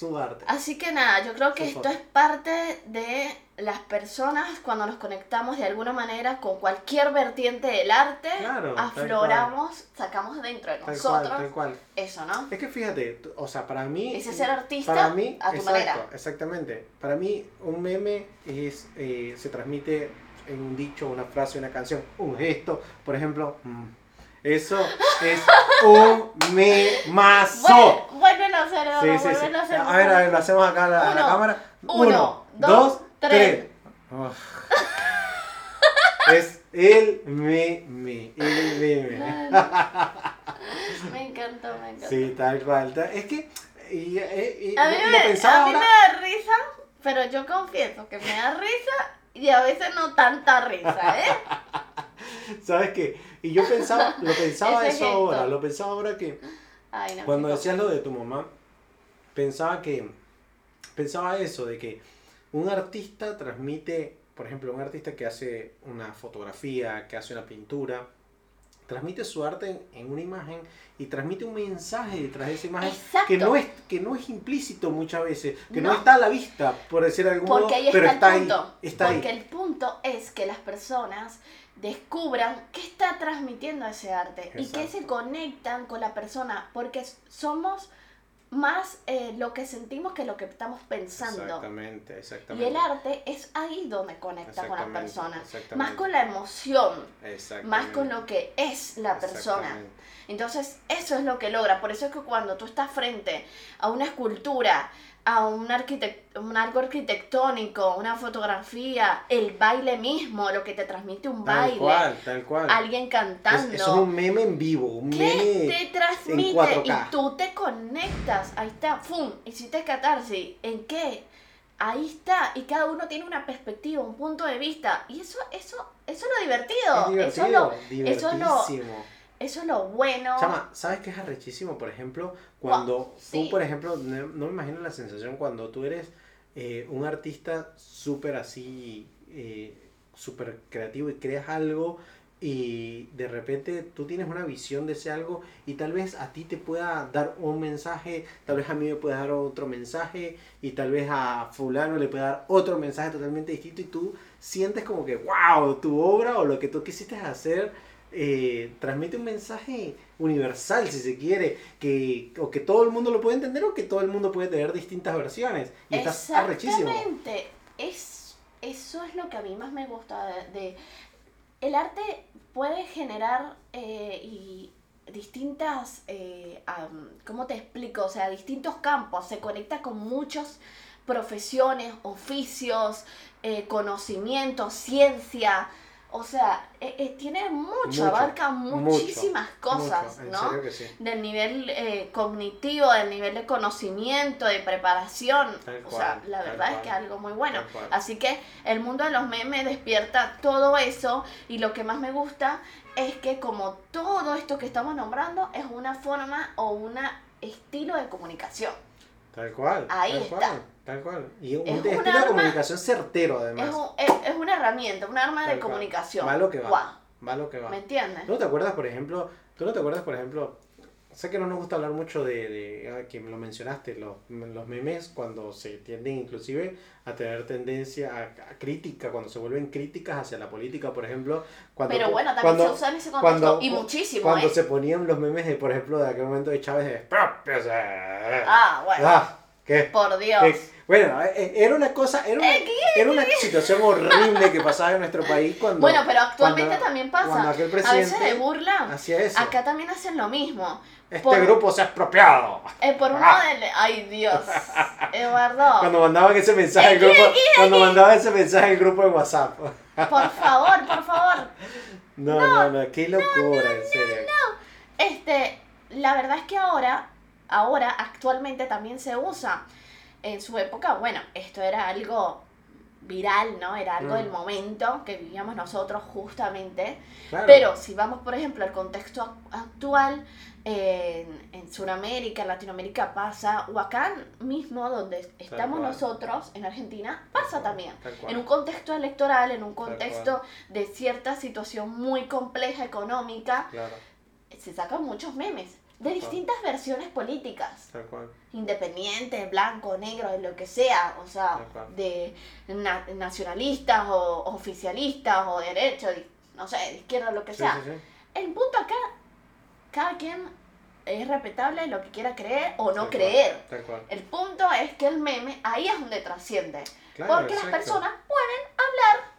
S1: su arte.
S2: Así que nada, yo creo que
S1: Su
S2: esto
S1: foto.
S2: es parte de las personas cuando nos conectamos de alguna manera con cualquier vertiente del arte,
S1: Claro,
S2: afloramos, sacamos dentro de
S1: Tal
S2: nosotros
S1: cual, tal cual.
S2: eso, ¿no?
S1: Es que fíjate, o sea, para mí...
S2: Ese ser artista
S1: para mí,
S2: a tu
S1: exacto,
S2: manera.
S1: Exactamente. Para mí, un meme es eh, se transmite en un dicho, una frase, una canción, un gesto. Por ejemplo, mm, eso es un memazo.
S2: Vuel- Vuelven a hacer,
S1: Sí, sí, sí.
S2: a hacer.
S1: A ver, a ver, lo hacemos acá a la, a la
S2: Uno,
S1: cámara.
S2: uno, dos,
S1: dos,
S2: tres.
S1: es el meme, el meme.
S2: Me encantó, me encantó.
S1: Sí, tal cual. Es que. Y,
S2: A mí, me, a mí
S1: ahora-
S2: me da risa, pero yo confieso que me da risa y a veces no tanta risa, ¿eh?
S1: ¿Sabes qué? Y yo pensaba, lo pensaba eso
S2: gesto.
S1: ahora, lo pensaba ahora que
S2: Ay, no,
S1: cuando decías lo de tu mamá, pensaba que, pensaba eso, de que un artista transmite, por ejemplo, un artista que hace una fotografía, que hace una pintura, transmite su arte en, una imagen y transmite un mensaje detrás de esa imagen
S2: Exacto.
S1: que no es que no es implícito muchas veces, que no,
S2: No.
S1: está a la vista, por decir
S2: ahí
S1: pero
S2: está,
S1: está
S2: el punto.
S1: ahí, está
S2: porque
S1: ahí.
S2: el punto es que las personas descubran qué está transmitiendo ese arte y que se conectan con la persona, porque somos más eh, lo que sentimos que lo que estamos pensando.
S1: Exactamente,
S2: Y
S1: exactamente.
S2: el arte es ahí donde conecta con la
S1: Exactamente,
S2: persona. Más con la emoción, más con lo que es la persona. Entonces, eso es lo que logra. Por eso es que cuando tú estás frente a una escultura, a un, arquitect un algo arquitectónico, una fotografía, el baile mismo, lo que te transmite un
S1: Tal
S2: baile,
S1: cual, tal cual.
S2: alguien
S1: Es-
S2: cantando.
S1: eso es un meme en vivo, un
S2: ¿Qué
S1: meme
S2: te transmite?
S1: 4K.
S2: Y tú te conectas. Ahí está, ¡fum! Hiciste catarsis. ¿En qué? Ahí está. Y cada uno tiene una perspectiva, un punto de vista. Y eso, eso, eso es lo divertido.
S1: es divertido,
S2: Eso es lo, eso es lo-. Eso es lo bueno.
S1: Chama, ¿sabes qué es arrechísimo? Por ejemplo, cuando
S2: sí.
S1: tú, por ejemplo, no, no me imagino la sensación cuando tú eres eh, un artista súper así, eh, súper creativo y creas algo y de repente tú tienes una visión de ese algo y tal vez a ti te pueda dar un mensaje, tal vez a mí me pueda dar otro mensaje y tal vez a fulano le pueda dar otro mensaje totalmente distinto y tú sientes como que, wow, tu obra o lo que tú quisiste hacer eh, transmite un mensaje universal, si se quiere, que, o que todo el mundo lo puede entender o que todo el mundo puede tener distintas versiones. Y estás arrechísimo.
S2: Exactamente. Es, eso es lo que a mí más me gusta de... el arte puede generar eh, y distintas, eh, ¿cómo te explico? O sea, distintos campos, se conecta con muchas profesiones, oficios, eh, conocimientos, ciencia, o sea, eh, eh, tiene mucho,
S1: Mucho,
S2: abarca
S1: mucho,
S2: muchísimas cosas,
S1: Mucho,
S2: ¿no?
S1: serio que sí.
S2: del nivel eh, cognitivo, del nivel de conocimiento, de preparación. O sea, la verdad es que es algo muy bueno. Así que el mundo de los memes despierta todo eso y lo que más me gusta es que como todo esto que estamos nombrando es una forma o un estilo de comunicación.
S1: Tal cual.
S2: Ahí
S1: tal
S2: está.
S1: Cual, tal cual. Y un
S2: Es
S1: estilo
S2: un
S1: de
S2: arma-
S1: comunicación certero, además.
S2: Es, un- es, es una herramienta, un arma
S1: Tal
S2: de
S1: cual.
S2: comunicación.
S1: Va lo que va.
S2: Guau,
S1: Va lo que va.
S2: ¿Me entiendes?
S1: ¿Tú no te acuerdas, por ejemplo, tú no te acuerdas, por ejemplo, sé que no nos gusta hablar mucho de, de ah, que me lo mencionaste, los, los memes cuando se tienden inclusive a tener tendencia a, a crítica, cuando se vuelven críticas hacia la política, por ejemplo, cuando
S2: Pero bueno, también
S1: cuando,
S2: se usa en ese contexto
S1: cuando-
S2: y muchísimo,
S1: cuando
S2: ¿eh?
S1: se ponían los memes de, por ejemplo, de aquel momento de Chávez de.
S2: Ah, bueno,
S1: Ah, ¿qué?
S2: por Dios.
S1: ¿Qué? Bueno, eh, eh, era una cosa, era una, era una situación horrible que pasaba en nuestro país cuando...
S2: Bueno, pero actualmente
S1: cuando-
S2: también pasa.
S1: cuando aquel
S2: A veces
S1: presidente
S2: de burla.
S1: eso.
S2: Acá también hacen lo mismo.
S1: Este
S2: por-
S1: grupo se ha expropiado.
S2: Eh, por uno
S1: Ah.
S2: del... Ay, Dios. Eduardo.
S1: Cuando mandaban ese mensaje al grupo, cuando mandaban ese mensaje al grupo de WhatsApp.
S2: Por favor, por favor.
S1: No, no, no, qué locura, en serio.
S2: Este, la verdad es que ahora, ahora, actualmente también se usa. En su época, bueno, esto era algo viral, ¿no? Era algo
S1: Mm.
S2: del momento que vivíamos nosotros justamente.
S1: Claro.
S2: Pero si vamos, por ejemplo, al contexto ac- actual, en, en Sudamérica, en Latinoamérica pasa, o acá mismo donde estamos
S1: cual.
S2: nosotros, en Argentina, pasa también.
S1: Tal.
S2: En un contexto electoral, en un contexto de cierta situación muy compleja económica,
S1: Claro.
S2: se sacan muchos memes. de distintas versiones políticas.
S1: Tal cual.
S2: Independiente, blanco, negro, lo que sea. O sea, de na- nacionalistas o oficialistas o derecho, de- no sé, de izquierda, lo que
S1: Sí,
S2: sea.
S1: sí, sí.
S2: El punto acá, cada quien es respetable lo que quiera creer o no
S1: Tal cual,
S2: creer.
S1: Tal cual.
S2: El punto es que el meme ahí es donde trasciende.
S1: Claro,
S2: porque
S1: exacto.
S2: las personas pueden hablar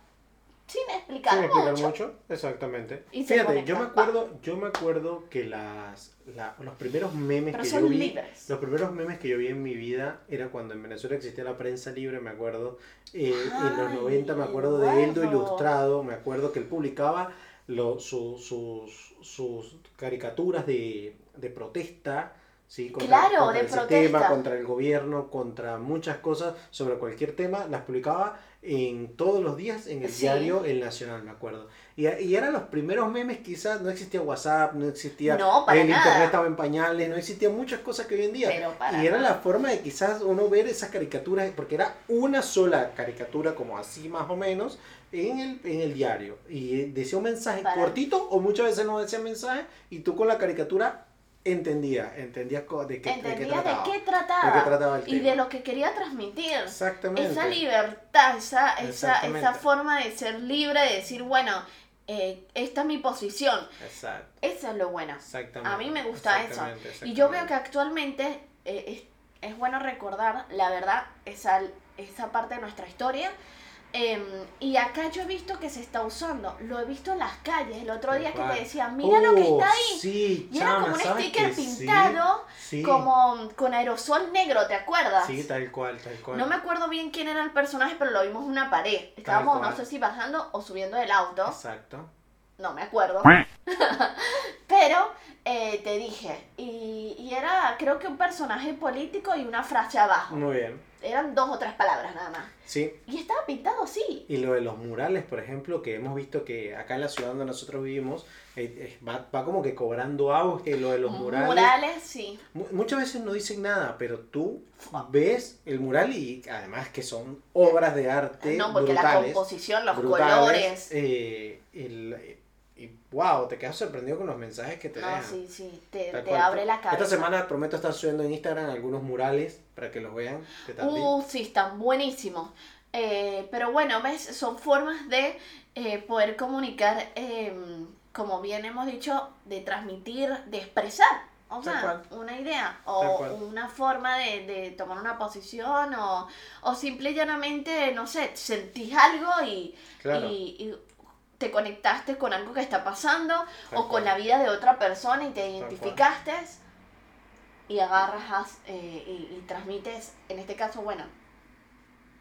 S2: sin explicar,
S1: Sin explicar
S2: mucho.
S1: mucho, exactamente.
S2: Y
S1: Fíjate, yo me acuerdo, yo me acuerdo que las, la- los primeros memes
S2: Pero
S1: que yo vi,
S2: libres.
S1: los primeros memes que yo vi en mi vida era cuando en Venezuela existía la prensa libre, me acuerdo. Eh, en los
S2: Ay,
S1: 90 me acuerdo de Eldo. Ilustrado, me acuerdo que él publicaba lo- su- sus, sus caricaturas de, de protesta. ¿sí?
S2: Claro,
S1: contra
S2: de
S1: ese
S2: protesta.
S1: tema, contra el gobierno, contra muchas cosas, sobre cualquier tema, las publicaba en todos los días en el
S2: Sí.
S1: diario El Nacional, me acuerdo. Y, y eran los primeros memes, quizás no existía WhatsApp, no existía
S2: No,
S1: el
S2: nada.
S1: internet estaba en pañales, no existían muchas cosas que hoy en día.
S2: Pero para
S1: y era
S2: nada.
S1: la forma de quizás uno ver esas caricaturas, porque era una sola caricatura, como así más o menos, en el, en el diario. Y decía un mensaje
S2: Para-
S1: cortito, o muchas veces no decía mensaje, y tú con la caricatura entendías, entendías de qué, de qué
S2: Entendía
S1: trataba.
S2: de qué trataba,
S1: De qué trataba el
S2: y
S1: tema.
S2: de lo que quería transmitir.
S1: Exactamente.
S2: Esa libertad, esa, esa, esa forma de ser libre, de decir, bueno, eh, esta es mi posición.
S1: Exacto.
S2: Eso es lo bueno.
S1: Exactamente.
S2: A mí me gusta eso. Y yo veo que actualmente eh, es, es bueno recordar, la verdad, esa, esa parte de nuestra historia. Em, y acá yo he visto que se está usando. Lo he visto en las calles. El otro día que te decía, mira lo que
S1: Oh,
S2: está ahí.
S1: Sí,
S2: y era como un
S1: ¿sabes
S2: sticker
S1: sí?
S2: pintado,
S1: Sí,
S2: como con aerosol negro, ¿te acuerdas?
S1: Sí, tal cual, tal cual.
S2: No me acuerdo bien quién era el personaje, pero lo vimos en una pared. Estábamos, no sé si bajando o subiendo del auto.
S1: Exacto.
S2: No me acuerdo. pero eh, te dije. Y, y era, creo que un personaje político y una frase abajo.
S1: Muy bien.
S2: Eran dos o tres palabras nada más.
S1: Sí.
S2: Y pintado así.
S1: Y lo de los murales, por ejemplo, que hemos visto que acá en la ciudad donde nosotros vivimos, eh, eh, va, va como que cobrando auge lo de los murales.
S2: Murales, sí.
S1: Mu- Muchas veces no dicen nada, pero tú ves el mural y además que son obras de arte
S2: no, porque la
S1: brutales.
S2: composición, los
S1: brutales,
S2: colores.
S1: eh, el- y wow, te quedas sorprendido con los mensajes que te
S2: No,
S1: dejan.
S2: sí, sí. Te, te abre la cabeza.
S1: Esta semana prometo estar subiendo en Instagram algunos murales para que los vean. ¿Qué tal?
S2: Uh, sí, están buenísimos. Eh, pero bueno, ves, son formas de eh, poder comunicar, eh, como bien hemos dicho, de transmitir, de expresar. O sea, una idea o una forma de, de tomar una posición o, o simple y llanamente, no sé, sentís algo y,
S1: Claro.
S2: y, y te conectaste con algo que está pasando
S1: Tal
S2: o con la vida de otra persona y te identificaste y agarras eh, y, y transmites, en este caso, bueno,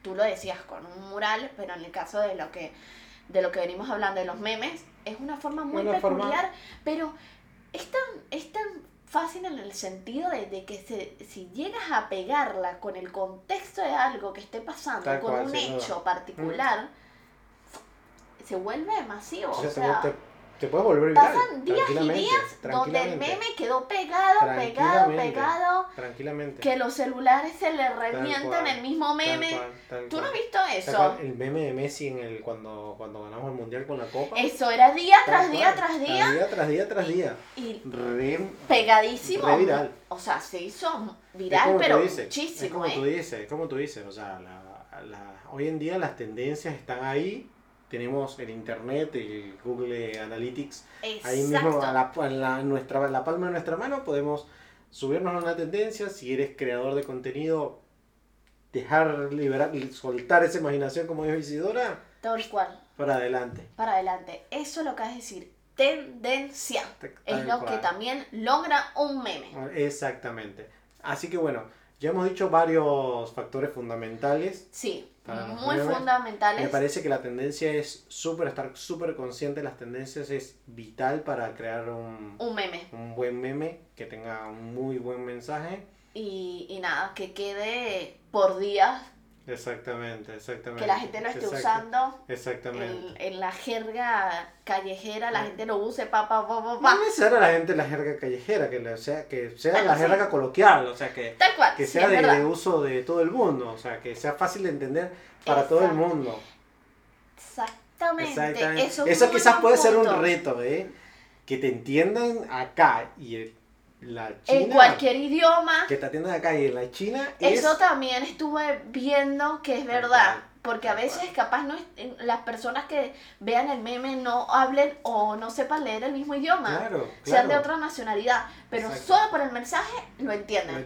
S2: tú lo decías con un mural, pero en el caso de lo que de lo que venimos hablando de los memes, es una forma muy
S1: Una forma-
S2: peculiar, pero es tan, es tan fácil en el sentido de, de que se, si llegas a pegarla con el contexto de algo que esté pasando,
S1: Tal
S2: con
S1: cual,
S2: un
S1: duda.
S2: hecho particular, se vuelve masivo.
S1: O sea, te, te puedes volver viral.
S2: pasan días y días donde el meme quedó pegado, pegado, pegado,
S1: Tranquilamente.
S2: que los celulares se le revientan el mismo
S1: Tal
S2: meme.
S1: cual, tal
S2: ¿Tú no has visto
S1: Tal
S2: eso?
S1: El meme de Messi en el, cuando, cuando ganamos el mundial con la copa.
S2: Eso era día
S1: Tal
S2: tras día tras día
S1: Día tras día tras día.
S2: y
S1: Re,
S2: pegadísimo.
S1: Re viral.
S2: O sea, se hizo viral,
S1: como
S2: pero
S1: tú dices, Es
S2: muchísimo,
S1: como tú
S2: ¿eh?
S1: dices, es como tú dices. O sea, la, la- hoy en día las tendencias están ahí. Tenemos el internet, el Google Analytics. Ahí mismo,
S2: Exacto.
S1: a la, a la- nuestra, la palma de nuestra mano, podemos subirnos a una tendencia. Si eres creador de contenido, dejar liberar, soltar esa imaginación, como dijo Isidora,
S2: Tal cual.
S1: para adelante.
S2: Para adelante. Eso es lo que es decir tendencia. Es lo que también logra un meme.
S1: Exactamente. Así que bueno, ya hemos dicho varios factores fundamentales.
S2: Sí,
S1: Para los
S2: muy
S1: memes, Me
S2: fundamentales.
S1: parece que la tendencia es súper, estar súper consciente de las tendencias es vital para crear un,
S2: Un meme.
S1: un buen meme que tenga un muy buen mensaje.
S2: Y, y nada, que quede por días,
S1: Exactamente, exactamente.
S2: que la gente lo esté
S1: Exacto,
S2: usando.
S1: Exactamente.
S2: En, en la jerga callejera, la gente lo use, pa, pa, pa, pa, pa.
S1: No necesariamente la gente la jerga callejera, que la- sea, que sea
S2: Bueno,
S1: la
S2: sí.
S1: jerga coloquial, o sea, que,
S2: Tal cual,
S1: que
S2: sí,
S1: sea
S2: es
S1: de, de uso de todo el mundo, o sea, que sea fácil de entender para todo el mundo.
S2: Exactamente.
S1: Exactamente.
S2: Eso,
S1: Eso, quizás puede ser un
S2: punto.
S1: reto, ¿eh? Que te entiendan acá y, la China,
S2: en cualquier idioma.
S1: que te atienden acá y en la China es...
S2: Eso también estuve viendo que es verdad. Porque a veces capaz no es- las personas que vean el meme no hablen o no sepan leer el mismo idioma.
S1: Claro,
S2: Sean de otra nacionalidad. Pero
S1: Exacto.
S2: solo por el mensaje lo entienden.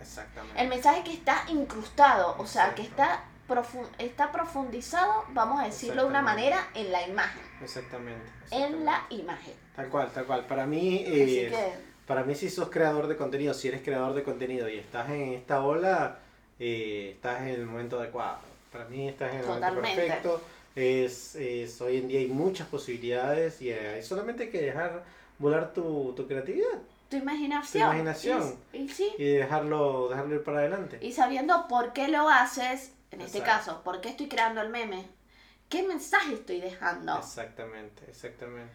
S1: Exactamente.
S2: El mensaje que está incrustado, o sea, que está, profu- está profundizado, vamos a decirlo de una manera, en la imagen.
S1: Exactamente.
S2: En la imagen.
S1: Tal cual, tal cual. Para mí,
S2: Así que,
S1: para mí si sos creador de contenido, si eres creador de contenido y estás en esta ola, eh, estás en el momento adecuado. Para mí estás en el momento
S2: Totalmente.
S1: perfecto. Es, es- hoy en día hay muchas posibilidades y hay solamente que dejar volar tu, tu creatividad
S2: tu imaginación.
S1: Tu imaginación.
S2: Y, y sí.
S1: y dejarlo, dejarlo ir para adelante.
S2: Y sabiendo por qué lo haces, en este
S1: Exacto.
S2: caso, por qué estoy creando el meme, qué mensaje estoy dejando.
S1: Exactamente, exactamente.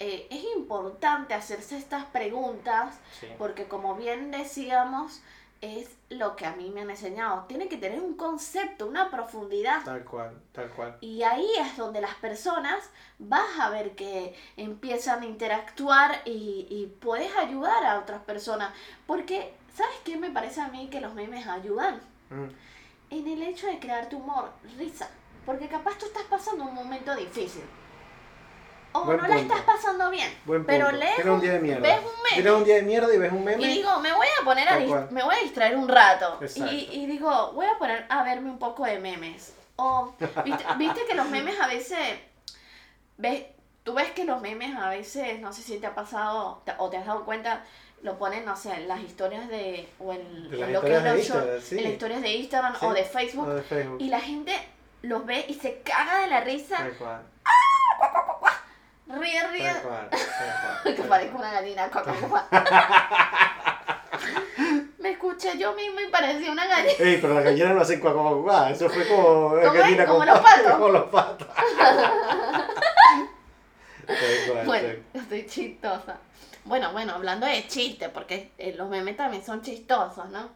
S2: Eh, es importante hacerse estas preguntas
S1: Sí.
S2: porque como bien decíamos, es lo que a mí me han enseñado. Tiene que tener un concepto, una profundidad.
S1: Tal cual, tal cual.
S2: Y ahí es donde las personas vas a ver que empiezan a interactuar y, y puedes ayudar a otras personas. Porque, ¿sabes qué me parece a mí que los memes ayudan?
S1: Mm,
S2: En el hecho de crearte humor, risa. Porque capaz tú estás pasando un momento difícil. O
S1: Buen
S2: no la estás pasando bien.
S1: Buen
S2: Pero
S1: punto.
S2: lees
S1: Tienes un día de mierda.
S2: ves un meme.
S1: Tienes un día de mierda y ves un meme.
S2: Y digo, me voy a poner a dis- me voy a distraer un rato. Y, y digo, voy a poner a verme un poco de memes. O viste, viste que los memes a veces ves, tú ves que los memes a veces, no sé si te ha pasado te- o te has dado cuenta, lo ponen, no sé, en las historias de o en,
S1: De
S2: en
S1: las
S2: lo que es
S1: historias de Instagram, sí.
S2: en las historias de Instagram
S1: Sí.
S2: o de Facebook
S1: O de Facebook.
S2: y la gente los ve y se caga de la risa. Ríe, ríe, que parezco una gallina. Me escuché yo mismo y parecía una gallina.
S1: Ey, pero la gallina no hace cuac, cuac, cuac. Eso fue como gallina con
S2: los patos.
S1: Como los patos.
S2: Bueno, estoy chistosa. Bueno, bueno, hablando de chiste, porque eh, los memes también son chistosos, ¿no?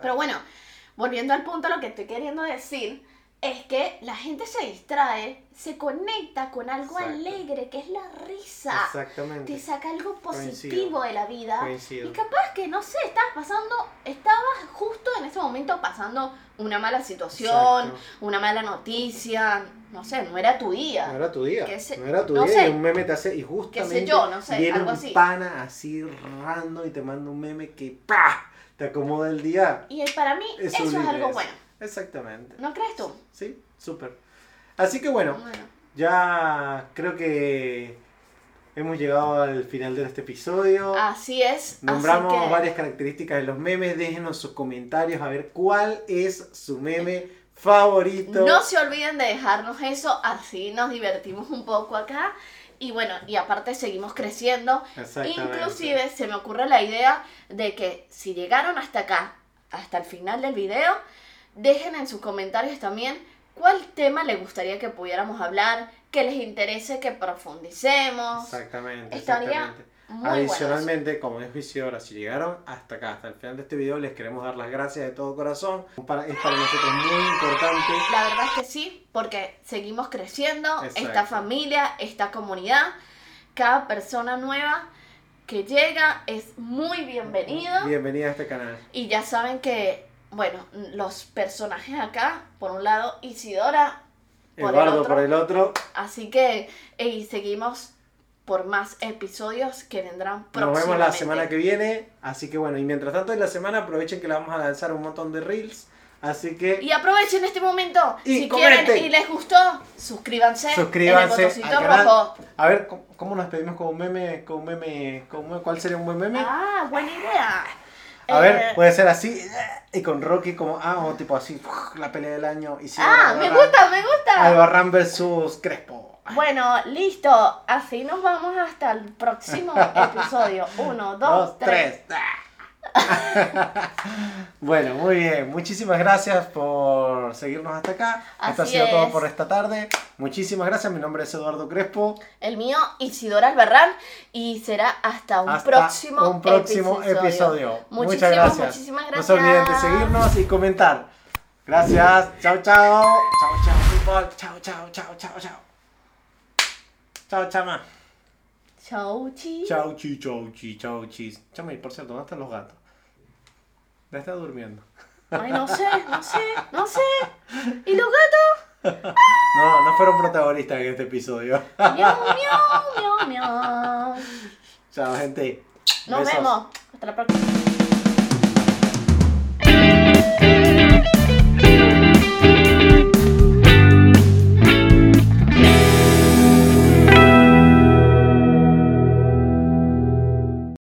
S2: Pero bueno, volviendo al punto, lo que estoy queriendo decir es que la gente se distrae, se conecta con algo
S1: Exacto.
S2: alegre, que es la risa.
S1: Exactamente.
S2: Te saca algo
S1: Coincido.
S2: positivo de la vida.
S1: Coincido.
S2: Y capaz que, no sé, estabas pasando, estabas justo en ese momento pasando una mala situación,
S1: Exacto.
S2: una mala noticia, no sé, no era tu día.
S1: No era tu día.
S2: Se-
S1: no era tu
S2: no
S1: día
S2: sé.
S1: y un meme te hace. Y justamente.
S2: yo, no sé,
S1: viene
S2: algo
S1: un
S2: así.
S1: pana así rando y te manda un meme que ¡pah! te acomoda el día.
S2: Y para mí
S1: Es
S2: eso es algo bueno.
S1: Exactamente.
S2: ¿No crees tú?
S1: Sí, súper. Así que bueno,
S2: Bueno,
S1: ya creo que hemos llegado al final de este episodio.
S2: así es.
S1: Nombramos
S2: así que
S1: varias características de los memes. Déjenos sus comentarios a ver cuál es su meme favorito.
S2: No se olviden de dejarnos eso, así nos divertimos un poco acá. Y bueno, y aparte seguimos creciendo. Inclusive se me ocurre la idea de que si llegaron hasta acá, hasta el final del video, dejen en sus comentarios también cuál tema les gustaría que pudiéramos hablar, que les interese que profundicemos.
S1: Exactamente.
S2: Estaría. Muy.
S1: Adicionalmente, como es ahora, si llegaron hasta acá, hasta el final de este video, les queremos dar las gracias de todo corazón. Para- es para nosotros muy importante.
S2: La verdad es que sí, porque seguimos creciendo,
S1: Exacto.
S2: esta familia, esta comunidad, cada persona nueva que llega es muy bienvenido.
S1: Bienvenida a este canal.
S2: Y ya saben que, bueno, los personajes acá, por un lado Isidora, por el
S1: Eduardo
S2: otro.
S1: por el otro.
S2: así que y seguimos por más episodios que vendrán
S1: Nos
S2: próximamente.
S1: vemos la semana que viene. Así que bueno, y mientras tanto en la semana aprovechen que le vamos a lanzar un montón de reels. Así que
S2: Y aprovechen este momento,
S1: Y
S2: si
S1: comenten.
S2: quieren y les gustó, suscríbanse,
S1: suscríbanse
S2: en el
S1: canal.
S2: rojo.
S1: A ver, ¿cómo, cómo nos pedimos con un meme? Con un meme, con un- ¿Cuál sería un buen meme?
S2: Ah, buena idea.
S1: A
S2: Eh,
S1: ver, puede ser así. Y con Rocky como, ah, o tipo así, la pelea del año. Y si
S2: Ah, me gusta, me gusta.
S1: Albarrán versus Crespo.
S2: Bueno, listo. Así nos vamos hasta el próximo episodio. Uno, dos,
S1: Dos,
S2: tres.
S1: tres. bueno, muy bien. Muchísimas gracias por seguirnos hasta acá. Esto ha sido todo por esta tarde. Muchísimas gracias. Mi nombre es Eduardo Crespo.
S2: El mío, Isidora Albarrán. Y será hasta un
S1: Hasta
S2: próximo,
S1: un próximo episodio. Muchas
S2: Muchísimas,
S1: gracias.
S2: muchísimas
S1: No
S2: gracias.
S1: se olviden de seguirnos y comentar. Gracias. Chao, chao. Chao, chao. Chao, chao, chao, chao, chao. Chao, chama.
S2: Chau, chi.
S1: Chau, chi, chau, chi, chau, chis. Chama, y por cierto, ¿dónde están los gatos? Ya está durmiendo.
S2: Ay, no sé, no sé, no sé. ¿Y los gatos?
S1: No, no fueron protagonistas en este episodio.
S2: Miau, miau, miau, miau.
S1: Chao, gente.
S2: Nos
S1: Besos.
S2: vemos. Hasta la próxima.